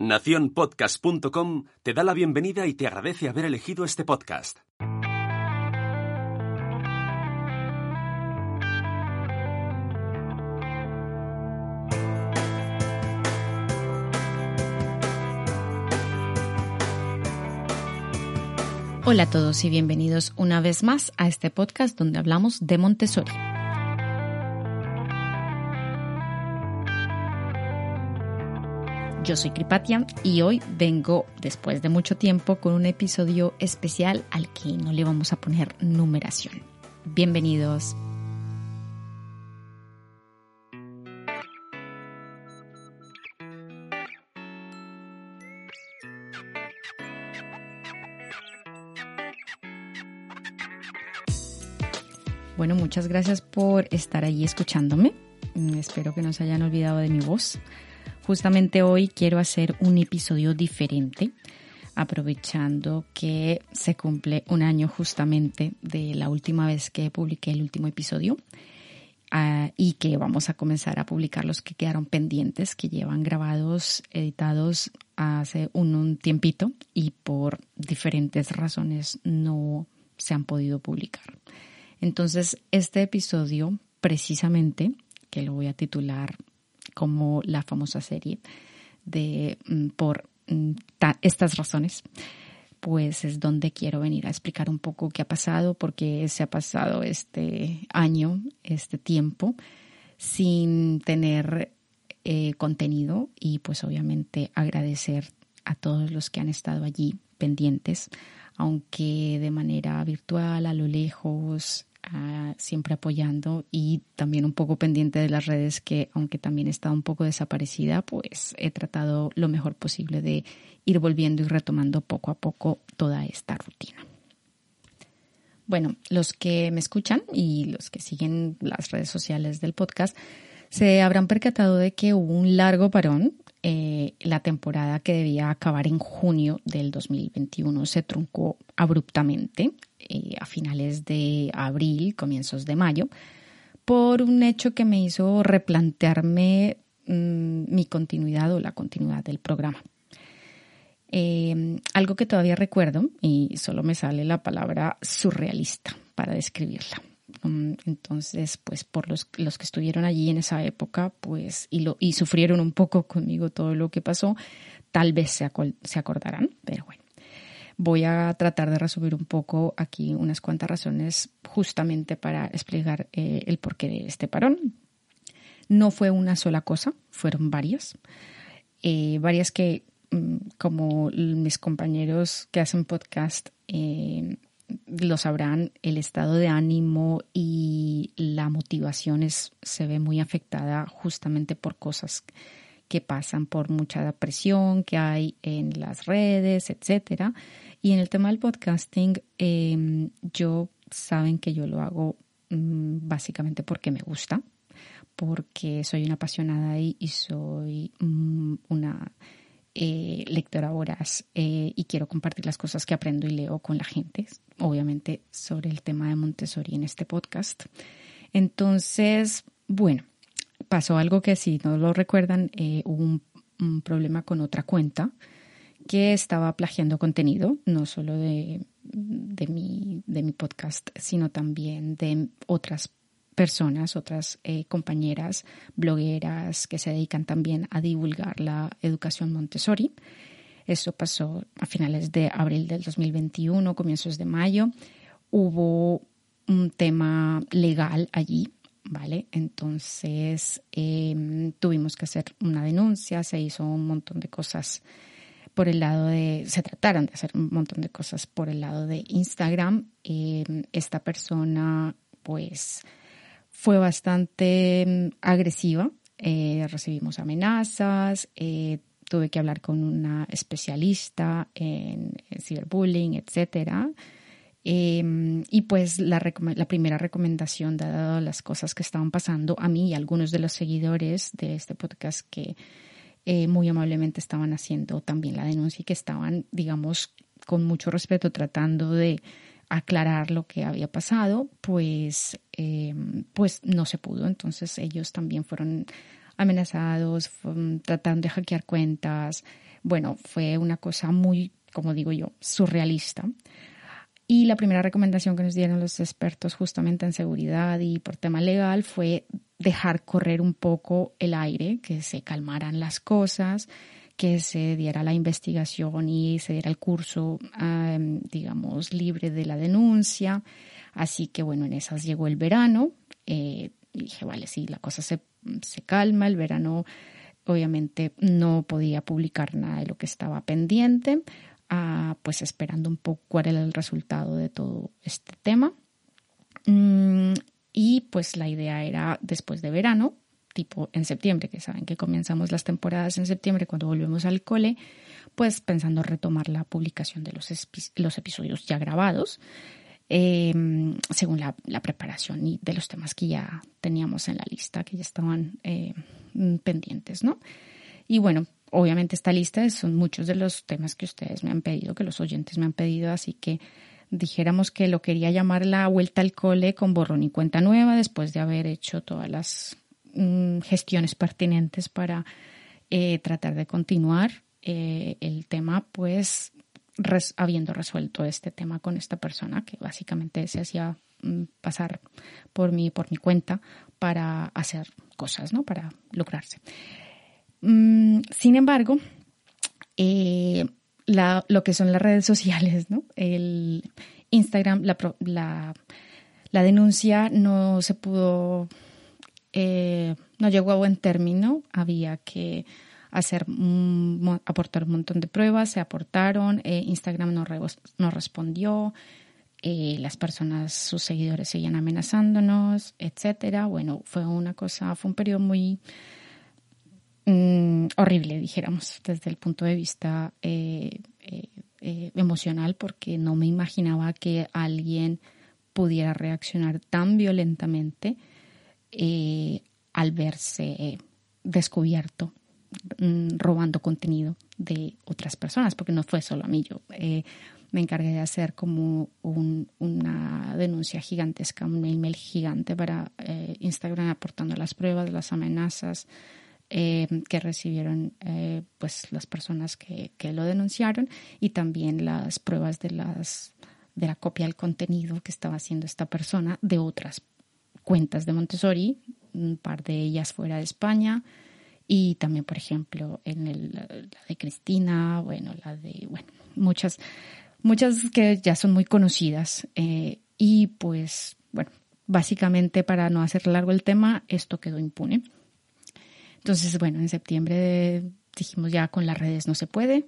Nacionpodcast.com te da la bienvenida y te agradece haber elegido este podcast. Hola a todos y bienvenidos una vez más a este podcast donde hablamos de Montessori. Yo soy Kripatia y hoy vengo después de mucho tiempo con un episodio especial al que no le vamos a poner numeración. Bienvenidos. Bueno, muchas gracias por estar allí escuchándome. Mm, Espero que no se hayan olvidado de mi voz. Justamente hoy quiero hacer un episodio diferente, aprovechando que se cumple un año justamente de la última vez que publiqué el último episodio ah, y que vamos a comenzar a publicar los que quedaron pendientes, que llevan grabados, editados hace un, un tiempito y por diferentes razones no se han podido publicar. Entonces, este episodio, precisamente, que lo voy a titular como la famosa serie de mm, por mm, ta- estas razones, pues es donde quiero venir a explicar un poco qué ha pasado, por qué se ha pasado este año, este tiempo, sin tener eh, contenido y pues obviamente agradecer a todos los que han estado allí pendientes, aunque de manera virtual, a lo lejos, siempre apoyando y también un poco pendiente de las redes que aunque también he estado un poco desaparecida, pues he tratado lo mejor posible de ir volviendo y retomando poco a poco toda esta rutina. Bueno, los que me escuchan y los que siguen las redes sociales del podcast se habrán percatado de que hubo un largo parón. Eh, la temporada que debía acabar en junio del 2021 se truncó abruptamente eh, a finales de abril, comienzos de mayo, por un hecho que me hizo replantearme mm, mi continuidad o la continuidad del programa. Eh, algo que todavía recuerdo, y solo me sale la palabra surrealista para describirla. Um, Entonces, pues por los, los que estuvieron allí en esa época, pues, y, lo, y sufrieron un poco conmigo todo lo que pasó, tal vez se, se acordarán, pero bueno. Voy a tratar de resumir un poco aquí unas cuantas razones justamente para explicar eh, el porqué de este parón. No fue una sola cosa, fueron varias. Eh, varias que, mm, como mis compañeros que hacen podcast eh, lo sabrán, el estado de ánimo y la motivación es- se ve muy afectada justamente por cosas que pasan por mucha presión que hay en las redes, etcétera. Y en el tema del podcasting, eh, yo saben que yo lo hago mm, básicamente porque me gusta, porque soy una apasionada y, y soy mm, una eh, lectora voraz eh, y quiero compartir las cosas que aprendo y leo con la gente, obviamente sobre el tema de Montessori en este podcast. Entonces, bueno, pasó algo que si no lo recuerdan, eh, hubo un, problema con otra cuenta que estaba plagiando contenido, no solo de, mi, de mi podcast, sino también de otras personas, otras eh, compañeras blogueras que se dedican también a divulgar la educación Montessori. Eso pasó a finales de abril del 2021, comienzos de mayo. Hubo un tema legal allí, ¿vale? Entonces eh, tuvimos que hacer una denuncia, se hizo un montón de cosas por el lado de, se trataron de hacer un montón de cosas por el lado de Instagram. Eh, esta persona, pues, fue bastante mm, agresiva. Eh, recibimos amenazas, eh, tuve que hablar con una especialista en, ciberbullying, etcétera. Em, y pues la, la, primera recomendación, dado las cosas que estaban pasando a mí y a algunos de los seguidores de este podcast que eh, muy amablemente estaban haciendo también la denuncia y que estaban, digamos, con mucho respeto tratando de aclarar lo que había pasado, pues, em, pues no se pudo. Entonces ellos también fueron amenazados, tratando de hackear cuentas. Bueno, fue una cosa muy, como digo yo, surrealista. Y la primera recomendación que nos dieron los expertos justamente en seguridad y por tema legal fue dejar correr un poco el aire, que se calmaran las cosas, que se diera la investigación y se diera el curso, digamos, libre de la denuncia. Así que bueno, en esas llegó el verano. Eh, y dije, vale, sí, la cosa se, se calma, el verano obviamente no podía publicar nada de lo que estaba pendiente, pues esperando un poco cuál era el resultado de todo este tema. Mm, y pues la idea era después de verano, tipo en septiembre, que saben que comenzamos las temporadas en septiembre cuando volvemos al cole, pues pensando retomar la publicación de los, los episodios ya grabados, em, según la, preparación y de los temas que ya teníamos en la lista, que ya estaban eh, pendientes, ¿no? Y bueno, obviamente esta lista son muchos de los temas que ustedes me han pedido, que los oyentes me han pedido, así que dijéramos que lo quería llamar la vuelta al cole con borrón y cuenta nueva después de haber hecho todas las mm, gestiones pertinentes para eh, tratar de continuar eh, el tema, pues habiendo resuelto este tema con esta persona que básicamente se hacía mm, pasar por mi, por mi cuenta para hacer cosas, ¿no? Para lograrse. Mm, sin embargo, eh, lo que son las redes sociales, ¿no? El Instagram, la, la, denuncia no se pudo, eh, no llegó a buen término, había que hacer, aportar un montón de pruebas, se aportaron, eh, Instagram no, no respondió, las personas, sus seguidores seguían amenazándonos, etcétera. Bueno, fue una cosa, fue un periodo muy Mm, horrible, dijéramos, desde el punto de vista eh, eh, eh, emocional, porque no me imaginaba que alguien pudiera reaccionar tan violentamente al verse descubierto mm, robando contenido de otras personas, porque no fue solo a mí, yo me encargué de hacer como una denuncia gigantesca, un email gigante para Instagram aportando las pruebas, las amenazas, eh, que recibieron eh, pues las personas que, que, lo denunciaron y también las pruebas de las de la copia del contenido que estaba haciendo esta persona de otras cuentas de Montessori, un par de ellas fuera de España y también por ejemplo en el, la de Cristina, bueno, la de bueno, muchas muchas que ya son muy conocidas eh, y pues bueno, básicamente para no hacer largo el tema, esto quedó impune. Entonces, bueno, en septiembre dijimos ya con las redes no se puede.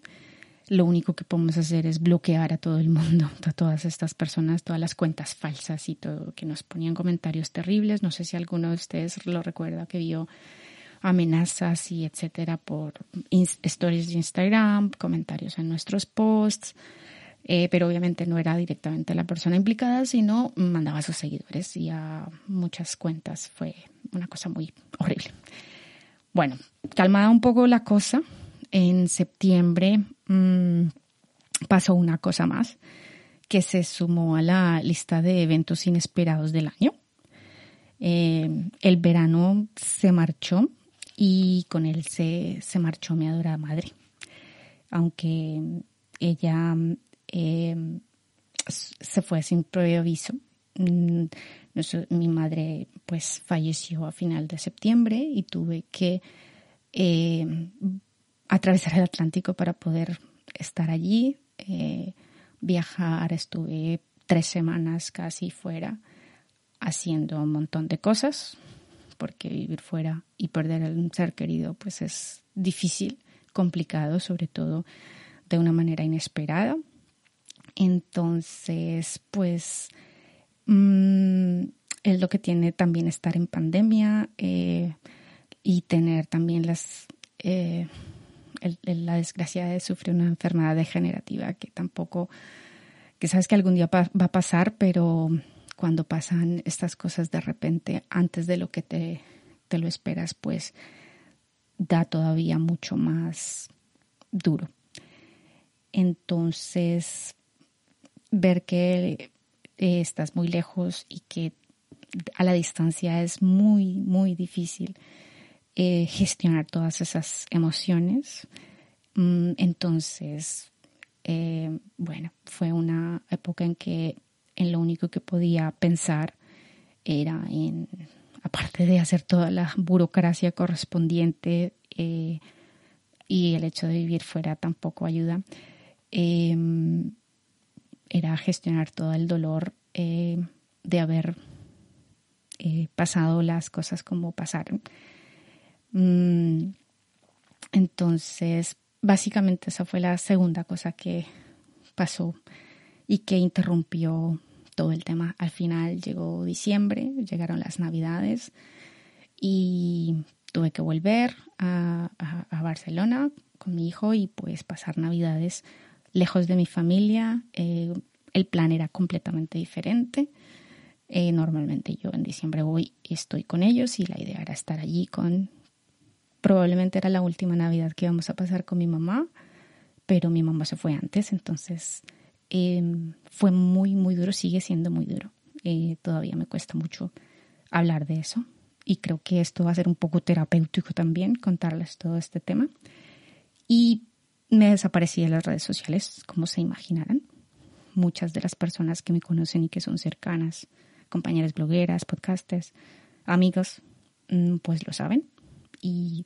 Lo único que podemos hacer es bloquear a todo el mundo, a todas estas personas, todas las cuentas falsas y todo, que nos ponían comentarios terribles. No sé si alguno de ustedes lo recuerda que vio amenazas y etcétera por stories de Instagram, comentarios en nuestros posts. Eh, pero obviamente no era directamente la persona implicada, sino mandaba a sus seguidores y a muchas cuentas. Fue una cosa muy horrible. Bueno, calmada un poco la cosa, en septiembre mm, pasó una cosa más que se sumó a la lista de eventos inesperados del año. Eh, el verano se marchó y con él se, se marchó mi adorada madre. Aunque ella eh, se fue sin previo aviso, mm, mi madre pues falleció a final de septiembre y tuve que eh, atravesar el Atlántico para poder estar allí, eh, viajar, estuve tres semanas casi fuera haciendo un montón de cosas, porque vivir fuera y perder a un ser querido pues es difícil, complicado, sobre todo de una manera inesperada. Entonces, pues Mm, es lo que tiene también estar en pandemia eh, y tener también las, eh, la desgracia de sufrir una enfermedad degenerativa que tampoco, que sabes que algún día va a pasar, pero cuando pasan estas cosas de repente, antes de lo que te, te lo esperas, pues da todavía mucho más duro. Entonces, ver que eh, estás muy lejos y que a la distancia es muy, muy difícil eh, gestionar todas esas emociones. Mm, entonces, eh, bueno, fue una época en que en lo único que podía pensar era en, aparte de hacer toda la burocracia correspondiente y el hecho de vivir fuera tampoco ayuda, em, era gestionar todo el dolor de haber eh, pasado las cosas como pasaron. Mm, entonces, básicamente esa fue la segunda cosa que pasó y que interrumpió todo el tema. Al final llegó diciembre, llegaron las navidades y tuve que volver a, Barcelona con mi hijo y pues pasar navidades lejos de mi familia. Eh, el plan era completamente diferente. Eh, normalmente yo en diciembre voy y estoy con ellos y la idea era estar allí con... Probablemente era la última Navidad que íbamos a pasar con mi mamá, pero mi mamá se fue antes, entonces em, fue muy, muy duro, sigue siendo muy duro. Eh, todavía me cuesta mucho hablar de eso y creo que esto va a ser un poco terapéutico también, contarles todo este tema. Y me desaparecí de las redes sociales, como se imaginarán. Muchas de las personas que me conocen y que son cercanas compañeras blogueras, podcasters, amigos, mm, pues lo saben y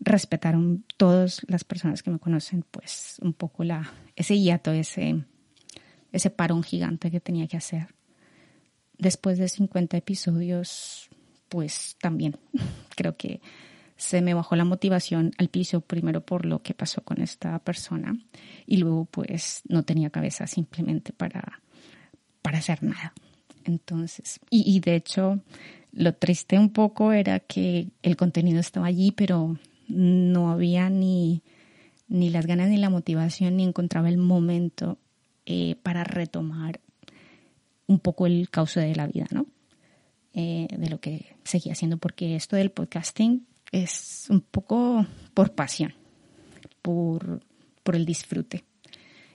respetaron todas las personas que me conocen, pues un poco la, ese hiato, ese, ese parón gigante que tenía que hacer. Después de 50 episodios, pues también creo que se me bajó la motivación al piso, primero por lo que pasó con esta persona y luego pues no tenía cabeza simplemente para, para hacer nada. Entonces, y, de hecho, lo triste un poco era que el contenido estaba allí, pero no había ni, ni las ganas ni la motivación, ni encontraba el momento eh, para retomar un poco el cauce de la vida, ¿no? Eh, de lo que seguía haciendo, porque esto del podcasting es un poco por pasión, por, por el disfrute.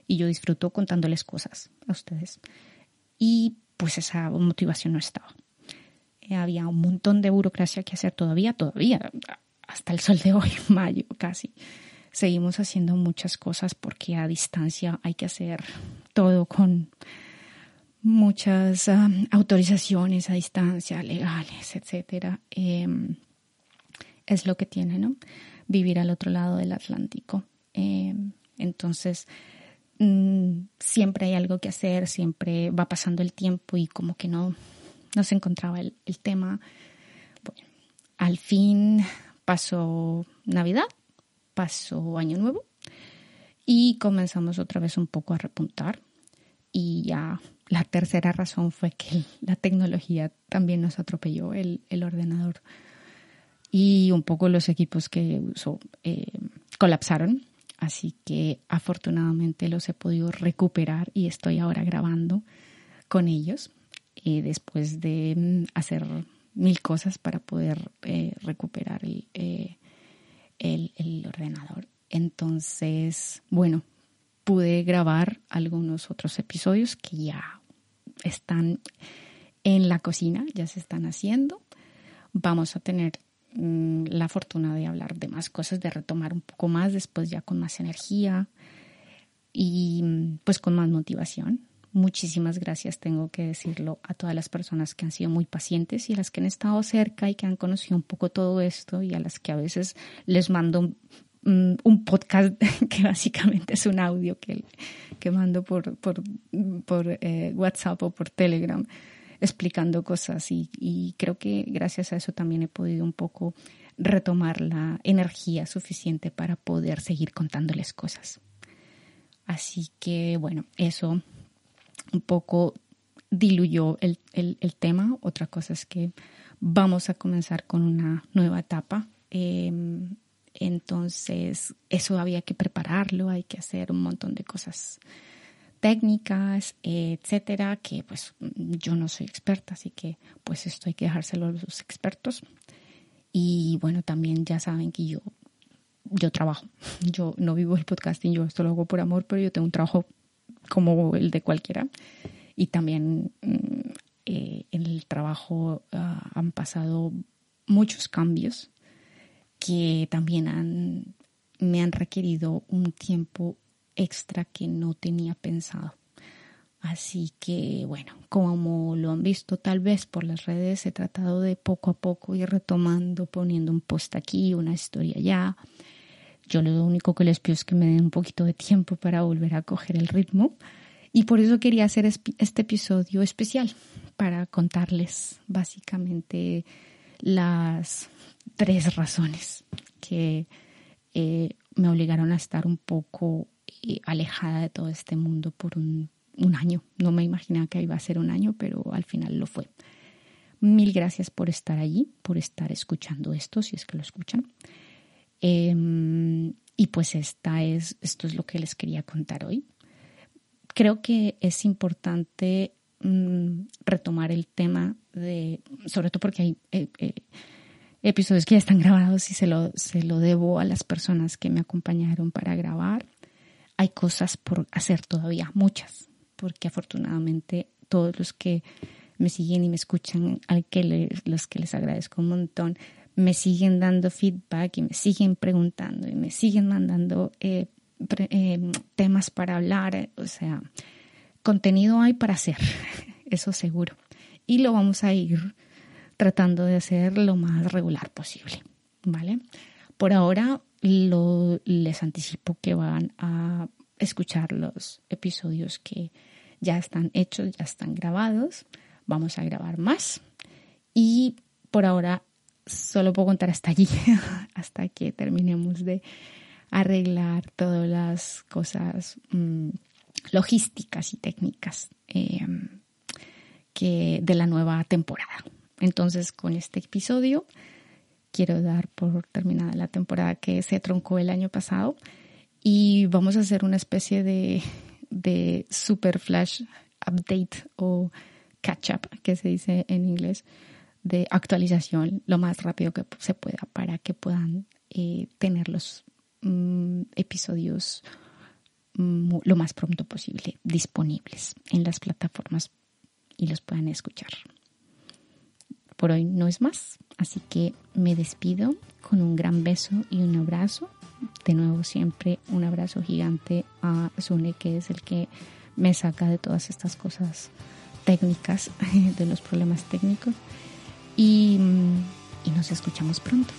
Y yo disfruto contándoles cosas a ustedes. Y pues esa motivación no estaba. Eh, había un montón de burocracia que hacer todavía, todavía, hasta el sol de hoy, mayo casi. Seguimos haciendo muchas cosas porque a distancia hay que hacer todo con muchas ah, autorizaciones a distancia, legales, etcétera. Em, es lo que tiene, ¿no? Vivir al otro lado del Atlántico. Em, entonces, Mm, siempre hay algo que hacer, siempre va pasando el tiempo y como que no, no se encontraba el, tema. Al fin pasó Navidad, pasó Año Nuevo y comenzamos otra vez un poco a repuntar. Y ya la tercera razón fue que la tecnología también nos atropelló, el, el ordenador y un poco los equipos que usó eh, colapsaron Así que afortunadamente los he podido recuperar y estoy ahora grabando con ellos eh, después de mm, hacer mil cosas para poder eh, recuperar eh, el, el, ordenador. Entonces, bueno, pude grabar algunos otros episodios que ya están en la cocina, ya se están haciendo. Vamos a tener Mm, la fortuna de hablar de más cosas, de retomar un poco más después ya con más energía y pues con más motivación. Muchísimas gracias, tengo que decirlo, a todas las personas que han sido muy pacientes y a las que han estado cerca y que han conocido un poco todo esto y a las que a veces les mando un, mm, podcast que básicamente es un audio que, que mando por, por, por eh, WhatsApp o por Telegram explicando cosas y, creo que gracias a eso también he podido un poco retomar la energía suficiente para poder seguir contándoles cosas. Así que bueno, eso un poco diluyó el, tema. Otra cosa es que vamos a comenzar con una nueva etapa. Em, entonces eso había que prepararlo, hay que hacer un montón de cosas técnicas, etcétera, que pues yo no soy experta, así que pues esto hay que dejárselo a los expertos. Y bueno, también ya saben que yo yo trabajo. Yo no vivo el podcasting, yo esto lo hago por amor, pero yo tengo un trabajo como el de cualquiera. Y también mm, eh, en el trabajo ah, han pasado muchos cambios que también me han requerido un tiempo extra que no tenía pensado. Así que bueno, como lo han visto tal vez por las redes, he tratado de poco a poco ir retomando, poniendo un post aquí, una historia allá. Yo lo único que les pido es que me den un poquito de tiempo para volver a coger el ritmo. Y por eso quería hacer este episodio especial, para contarles básicamente las tres razones que eh, me obligaron a estar un poco eh, alejada de todo este mundo por un, año. No me imaginaba que iba a ser un año, pero al final lo fue. Mil gracias por estar allí, por estar escuchando esto, si es que lo escuchan. Em, y pues esta es, esto es lo que les quería contar hoy. Creo que es importante mm, retomar el tema de, sobre todo porque hay eh, episodios que ya están grabados y se lo, se lo debo a las personas que me acompañaron para grabar. Hay cosas por hacer todavía, muchas, porque afortunadamente todos los que me siguen y me escuchan, al que los que les agradezco un montón, me siguen dando feedback y me siguen preguntando y me siguen mandando eh, eh, temas para hablar. O sea, contenido hay para hacer, eso seguro. Y lo vamos a ir tratando de hacer lo más regular posible, ¿vale? Por ahora lo, les anticipo que van a escuchar los episodios que ya están hechos, ya están grabados. Vamos a grabar más. Y por ahora solo puedo contar hasta allí, hasta que terminemos de arreglar todas las cosas mm, logísticas y técnicas eh, que de la nueva temporada. Entonces, con este episodio quiero dar por terminada la temporada que se troncó el año pasado y vamos a hacer una especie de super flash update o catch up, que se dice en inglés, de actualización lo más rápido que se pueda para que puedan eh, tener los mm, episodios mm, lo más pronto posible disponibles en las plataformas y los puedan escuchar por hoy no es más, así que me despido con un gran beso y un abrazo. De nuevo siempre un abrazo gigante a Sune, que es el que me saca de todas estas cosas técnicas, de los problemas técnicos. Y, y nos escuchamos pronto.